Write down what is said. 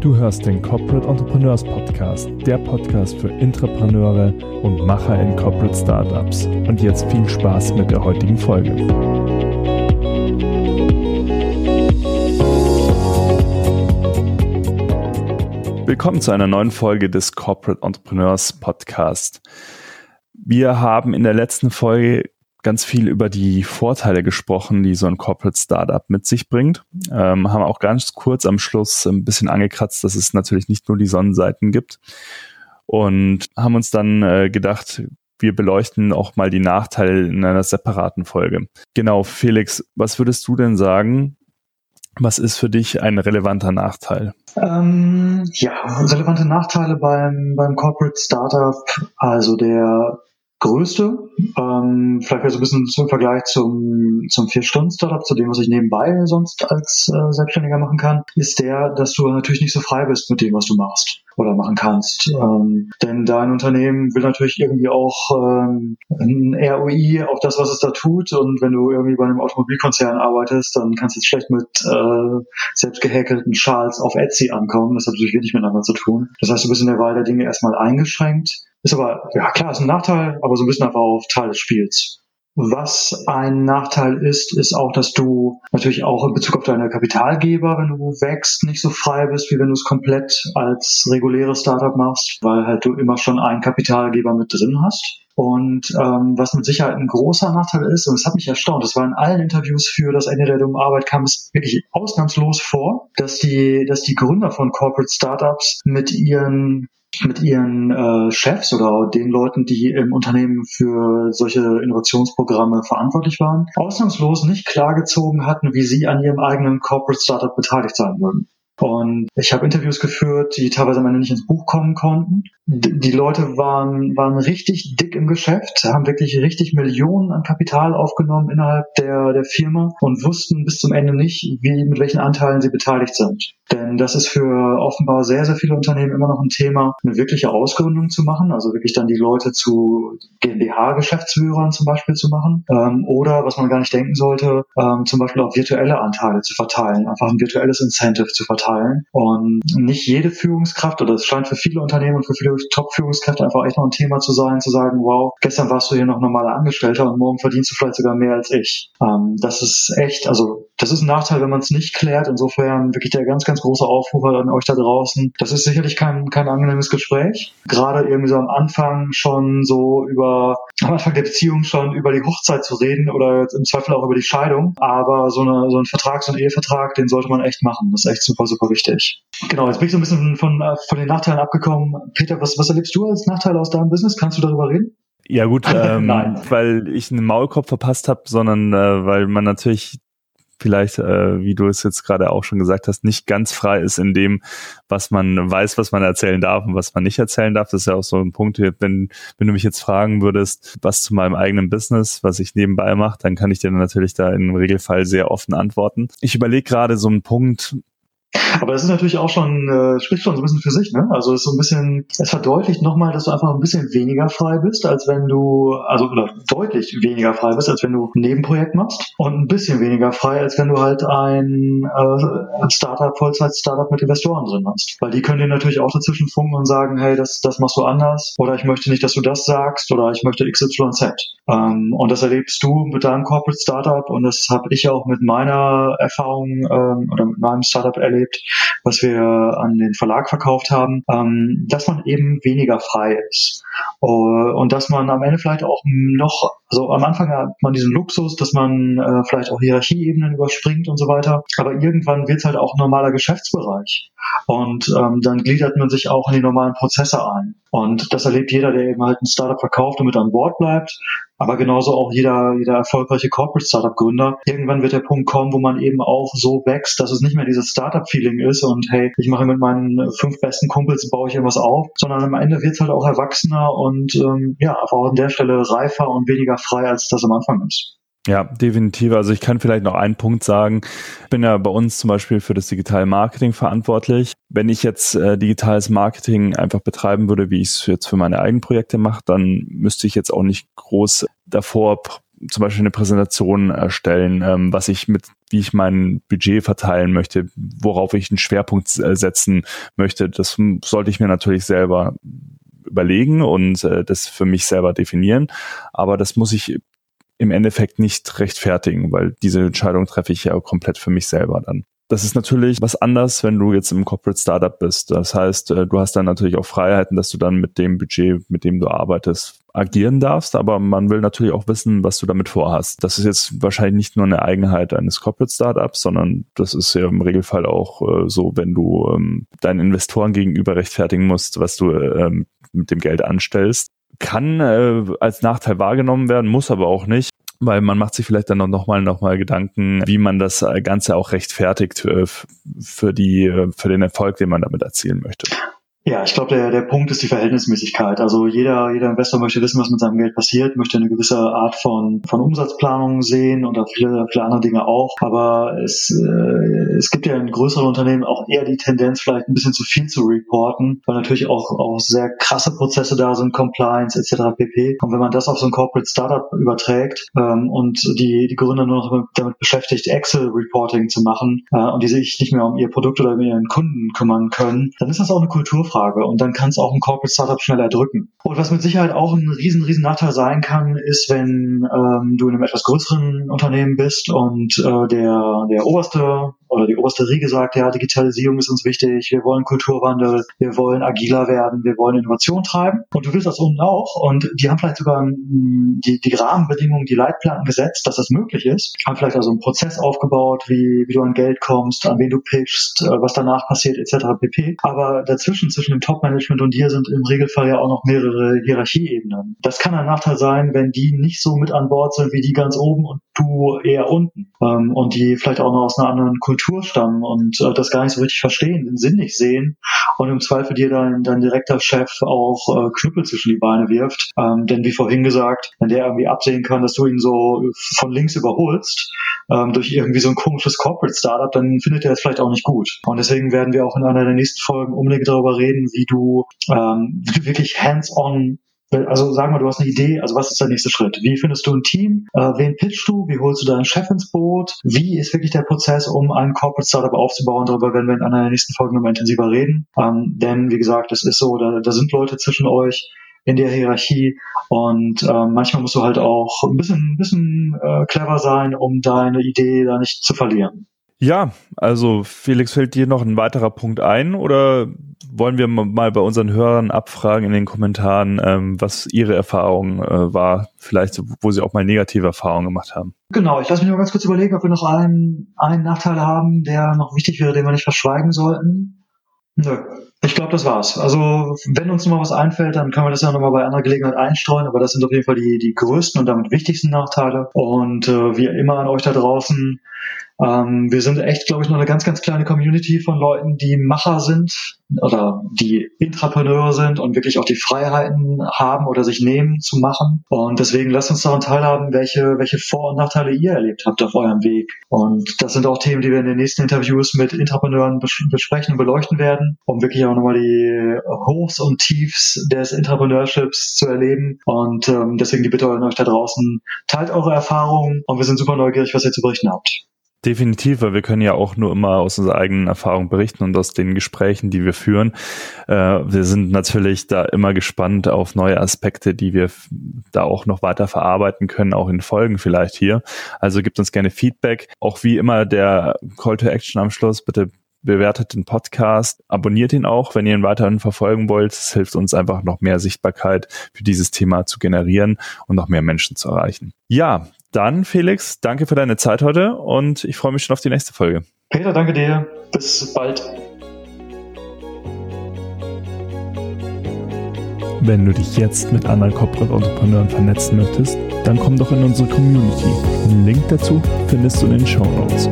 Du hörst den Corporate Entrepreneurs Podcast, der Podcast für Intrapreneure und Macher in Corporate Startups. Und jetzt viel Spaß mit der heutigen Folge. Willkommen zu einer neuen Folge des Corporate Entrepreneurs Podcast. Wir haben in der letzten Folge ganz viel über die Vorteile gesprochen, die so ein Corporate Startup mit sich bringt. Ähm, haben auch ganz kurz am Schluss ein bisschen angekratzt, dass es natürlich nicht nur die Sonnenseiten gibt. Und haben uns dann äh, gedacht, wir beleuchten auch mal die Nachteile in einer separaten Folge. Genau, Felix, was würdest du denn sagen? Was ist für dich ein relevanter Nachteil? Ähm, ja, relevante Nachteile beim, beim Corporate Startup. Also der größte, ähm, vielleicht so ein bisschen zum Vergleich zum, zum Vier-Stunden-Startup, zu dem, was ich nebenbei sonst als äh, Selbstständiger machen kann, ist der, dass du natürlich nicht so frei bist mit dem, was du machst oder machen kannst. Ähm, denn dein Unternehmen will natürlich irgendwie auch ähm, ein ROI auf das, was es da tut. Und wenn du irgendwie bei einem Automobilkonzern arbeitest, dann kannst du jetzt schlecht mit äh, selbst gehäkelten Schals auf Etsy ankommen. Das hat natürlich wenig miteinander zu tun. Das heißt, du bist in der Wahl der Dinge erstmal eingeschränkt. Ist aber, ja klar, ist ein Nachteil, aber so ein bisschen einfach auch Teil des Spiels. Was ein Nachteil ist, ist auch, dass du natürlich auch in Bezug auf deine Kapitalgeber, wenn du wächst, nicht so frei bist, wie wenn du es komplett als reguläres Startup machst, weil halt du immer schon einen Kapitalgeber mit drin hast. Und ähm, was mit Sicherheit ein großer Nachteil ist, und es hat mich erstaunt, das war in allen Interviews für das Ende der dummen Arbeit, kam es wirklich ausnahmslos vor, dass die, dass die Gründer von Corporate Startups mit ihren mit ihren äh, Chefs oder den Leuten, die im Unternehmen für solche Innovationsprogramme verantwortlich waren, ausnahmslos nicht klargezogen hatten, wie sie an ihrem eigenen Corporate Startup beteiligt sein würden. Und ich habe Interviews geführt, die teilweise am Ende nicht ins Buch kommen konnten. Die Leute waren, waren richtig dick im Geschäft, haben wirklich richtig Millionen an Kapital aufgenommen innerhalb der, der Firma und wussten bis zum Ende nicht, wie, mit welchen Anteilen sie beteiligt sind. Denn das ist für offenbar sehr, sehr viele Unternehmen immer noch ein Thema, eine wirkliche Ausgründung zu machen, also wirklich dann die Leute zu GmbH-Geschäftsführern zum Beispiel zu machen. Ähm, oder, was man gar nicht denken sollte, ähm, zum Beispiel auch virtuelle Anteile zu verteilen, einfach ein virtuelles Incentive zu verteilen. Und nicht jede Führungskraft, oder es scheint für viele Unternehmen und für viele Top-Führungskräfte einfach echt noch ein Thema zu sein, zu sagen, wow, gestern warst du hier noch normaler Angestellter und morgen verdienst du vielleicht sogar mehr als ich. Ähm, das ist echt, also das ist ein Nachteil, wenn man es nicht klärt. Insofern wirklich der ganz, ganz große Aufruf an euch da draußen. Das ist sicherlich kein, kein angenehmes Gespräch. Gerade irgendwie so am Anfang schon so über, am Anfang der Beziehung schon über die Hochzeit zu reden oder im Zweifel auch über die Scheidung. Aber so, eine, so ein Vertrag, so ein Ehevertrag, den sollte man echt machen. Das ist echt super, super wichtig. Genau, jetzt bin ich so ein bisschen von, von den Nachteilen abgekommen. Peter, was, was erlebst du als Nachteile aus deinem Business? Kannst du darüber reden? Ja gut, ähm, weil ich einen Maulkorb verpasst habe, sondern äh, weil man natürlich vielleicht, äh, wie du es jetzt gerade auch schon gesagt hast, nicht ganz frei ist in dem, was man weiß, was man erzählen darf und was man nicht erzählen darf. Das ist ja auch so ein Punkt, wenn, wenn du mich jetzt fragen würdest, was zu meinem eigenen Business, was ich nebenbei mache, dann kann ich dir natürlich da im Regelfall sehr offen antworten. Ich überlege gerade so einen Punkt, aber das ist natürlich auch schon, äh, spricht schon so ein bisschen für sich, ne? Also es ist so ein bisschen, es verdeutlicht nochmal, dass du einfach ein bisschen weniger frei bist, als wenn du, also oder deutlich weniger frei bist, als wenn du ein Nebenprojekt machst und ein bisschen weniger frei, als wenn du halt ein äh, Startup, Vollzeit-Startup mit Investoren drin hast. Weil die können dir natürlich auch dazwischen funken und sagen, hey, das, das machst du anders oder ich möchte nicht, dass du das sagst oder ich möchte XYZ. Ähm, und das erlebst du mit deinem Corporate Startup und das habe ich auch mit meiner Erfahrung ähm, oder mit meinem Startup erlebt, was wir an den Verlag verkauft haben, ähm, dass man eben weniger frei ist. Uh, und dass man am Ende vielleicht auch noch, also am Anfang hat man diesen Luxus, dass man äh, vielleicht auch Hierarchieebenen überspringt und so weiter, aber irgendwann wird es halt auch normaler Geschäftsbereich. Und ähm, dann gliedert man sich auch in die normalen Prozesse ein. Und das erlebt jeder, der eben halt ein Startup verkauft und mit an Bord bleibt. Aber genauso auch jeder, jeder erfolgreiche Corporate Startup Gründer. Irgendwann wird der Punkt kommen, wo man eben auch so wächst, dass es nicht mehr dieses Startup Feeling ist und hey, ich mache mit meinen fünf besten Kumpels baue ich irgendwas auf, sondern am Ende wird es halt auch erwachsener und ähm, ja, aber auch an der Stelle reifer und weniger frei, als das am Anfang ist. Ja, definitiv. Also ich kann vielleicht noch einen Punkt sagen. Ich bin ja bei uns zum Beispiel für das digitale Marketing verantwortlich. Wenn ich jetzt äh, digitales Marketing einfach betreiben würde, wie ich es jetzt für meine eigenen Projekte mache, dann müsste ich jetzt auch nicht groß davor zum Beispiel eine Präsentation erstellen, ähm, was ich mit, wie ich mein Budget verteilen möchte, worauf ich einen Schwerpunkt äh, setzen möchte. Das sollte ich mir natürlich selber überlegen und äh, das für mich selber definieren. Aber das muss ich im Endeffekt nicht rechtfertigen, weil diese Entscheidung treffe ich ja komplett für mich selber dann. Das ist natürlich was anders, wenn du jetzt im Corporate Startup bist. Das heißt, äh, du hast dann natürlich auch Freiheiten, dass du dann mit dem Budget, mit dem du arbeitest, agieren darfst, aber man will natürlich auch wissen, was du damit vorhast. Das ist jetzt wahrscheinlich nicht nur eine Eigenheit eines Corporate Startups, sondern das ist ja im Regelfall auch äh, so, wenn du ähm, deinen Investoren gegenüber rechtfertigen musst, was du ähm, mit dem Geld anstellst. Kann äh, als Nachteil wahrgenommen werden, muss aber auch nicht weil man macht sich vielleicht dann noch mal noch mal Gedanken, wie man das Ganze auch rechtfertigt für, für die für den Erfolg, den man damit erzielen möchte. Ja, ich glaube, der, der Punkt ist die Verhältnismäßigkeit. Also jeder, jeder Investor möchte wissen, was mit seinem Geld passiert, möchte eine gewisse Art von, von Umsatzplanung sehen und auch viele, viele andere Dinge auch. Aber es, äh, es gibt ja in größeren Unternehmen auch eher die Tendenz, vielleicht ein bisschen zu viel zu reporten, weil natürlich auch, auch sehr krasse Prozesse da sind, Compliance etc. pp. Und wenn man das auf so ein Corporate Startup überträgt ähm, und die, die Gründer nur noch damit beschäftigt, Excel-Reporting zu machen äh, und die sich nicht mehr um ihr Produkt oder um ihren Kunden kümmern können, dann ist das auch eine Kultur Nachfrage und dann kann es auch ein Corporate Startup schneller drücken. Und was mit Sicherheit auch ein riesen, riesen Nachteil sein kann, ist, wenn ähm, du in einem etwas größeren Unternehmen bist und äh, der, der oberste oder die oberste Riege sagt, ja, Digitalisierung ist uns wichtig, wir wollen Kulturwandel, wir wollen agiler werden, wir wollen Innovation treiben und du willst das unten auch und die haben vielleicht sogar die, die Rahmenbedingungen, die Leitplanken gesetzt, dass das möglich ist, haben vielleicht also einen Prozess aufgebaut, wie, wie du an Geld kommst, an wen du pitchst, äh, was danach passiert etc. pp. Aber dazwischen, zwischen dem Top-Management und dir sind im Regelfall ja auch noch mehrere Hierarchieebenen. Das kann ein Nachteil sein, wenn die nicht so mit an Bord sind wie die ganz oben und du eher unten ähm, und die vielleicht auch noch aus einer anderen Kultur stammen und äh, das gar nicht so richtig verstehen, den Sinn nicht sehen und im Zweifel dir dein, dein direkter Chef auch äh, Knüppel zwischen die Beine wirft. Ähm, denn wie vorhin gesagt, wenn der irgendwie absehen kann, dass du ihn so von links überholst ähm, durch irgendwie so ein komisches Corporate Startup, dann findet er es vielleicht auch nicht gut. Und deswegen werden wir auch in einer der nächsten Folgen unbedingt darüber reden, wie du, ähm, wie du wirklich hands-on also sag mal, du hast eine Idee, also was ist der nächste Schritt? Wie findest du ein Team? Äh, wen pitchst du? Wie holst du deinen Chef ins Boot? Wie ist wirklich der Prozess, um ein Corporate Startup aufzubauen? Darüber werden wir in einer der nächsten Folgen nochmal intensiver reden. Ähm, denn wie gesagt, es ist so, da, da sind Leute zwischen euch in der Hierarchie und äh, manchmal musst du halt auch ein bisschen, ein bisschen äh, clever sein, um deine Idee da nicht zu verlieren. Ja, also Felix, fällt dir noch ein weiterer Punkt ein oder wollen wir mal bei unseren Hörern abfragen in den Kommentaren, ähm, was ihre Erfahrung äh, war, vielleicht wo sie auch mal negative Erfahrungen gemacht haben? Genau, ich lasse mich mal ganz kurz überlegen, ob wir noch einen, einen Nachteil haben, der noch wichtig wäre, den wir nicht verschweigen sollten. Nö, ich glaube, das war's. Also, wenn uns noch mal was einfällt, dann können wir das ja nochmal bei anderer Gelegenheit einstreuen, aber das sind auf jeden Fall die, die größten und damit wichtigsten Nachteile. Und äh, wie immer an euch da draußen, ähm, wir sind echt, glaube ich, noch eine ganz, ganz kleine Community von Leuten, die Macher sind oder die Intrapreneure sind und wirklich auch die Freiheiten haben oder sich nehmen zu machen. Und deswegen lasst uns daran teilhaben, welche, welche Vor- und Nachteile ihr erlebt habt auf eurem Weg. Und das sind auch Themen, die wir in den nächsten Interviews mit Intrapreneuren bes besprechen und beleuchten werden, um wirklich auch nochmal die Hochs und Tiefs des Intrapreneurships zu erleben. Und ähm, deswegen die Bitte an euch da draußen, teilt eure Erfahrungen und wir sind super neugierig, was ihr zu berichten habt. Definitiv, weil wir können ja auch nur immer aus unserer eigenen Erfahrung berichten und aus den Gesprächen, die wir führen. Äh, wir sind natürlich da immer gespannt auf neue Aspekte, die wir da auch noch weiter verarbeiten können, auch in Folgen vielleicht hier. Also gibt uns gerne Feedback. Auch wie immer der Call to Action am Schluss. Bitte bewertet den Podcast, abonniert ihn auch, wenn ihr ihn weiterhin verfolgen wollt. Es hilft uns einfach noch mehr Sichtbarkeit für dieses Thema zu generieren und noch mehr Menschen zu erreichen. Ja, dann, Felix, danke für deine Zeit heute und ich freue mich schon auf die nächste Folge. Peter, danke dir. Bis bald. Wenn du dich jetzt mit anderen Corporate Entrepreneuren vernetzen möchtest, dann komm doch in unsere Community. Den Link dazu findest du in den Show Notes.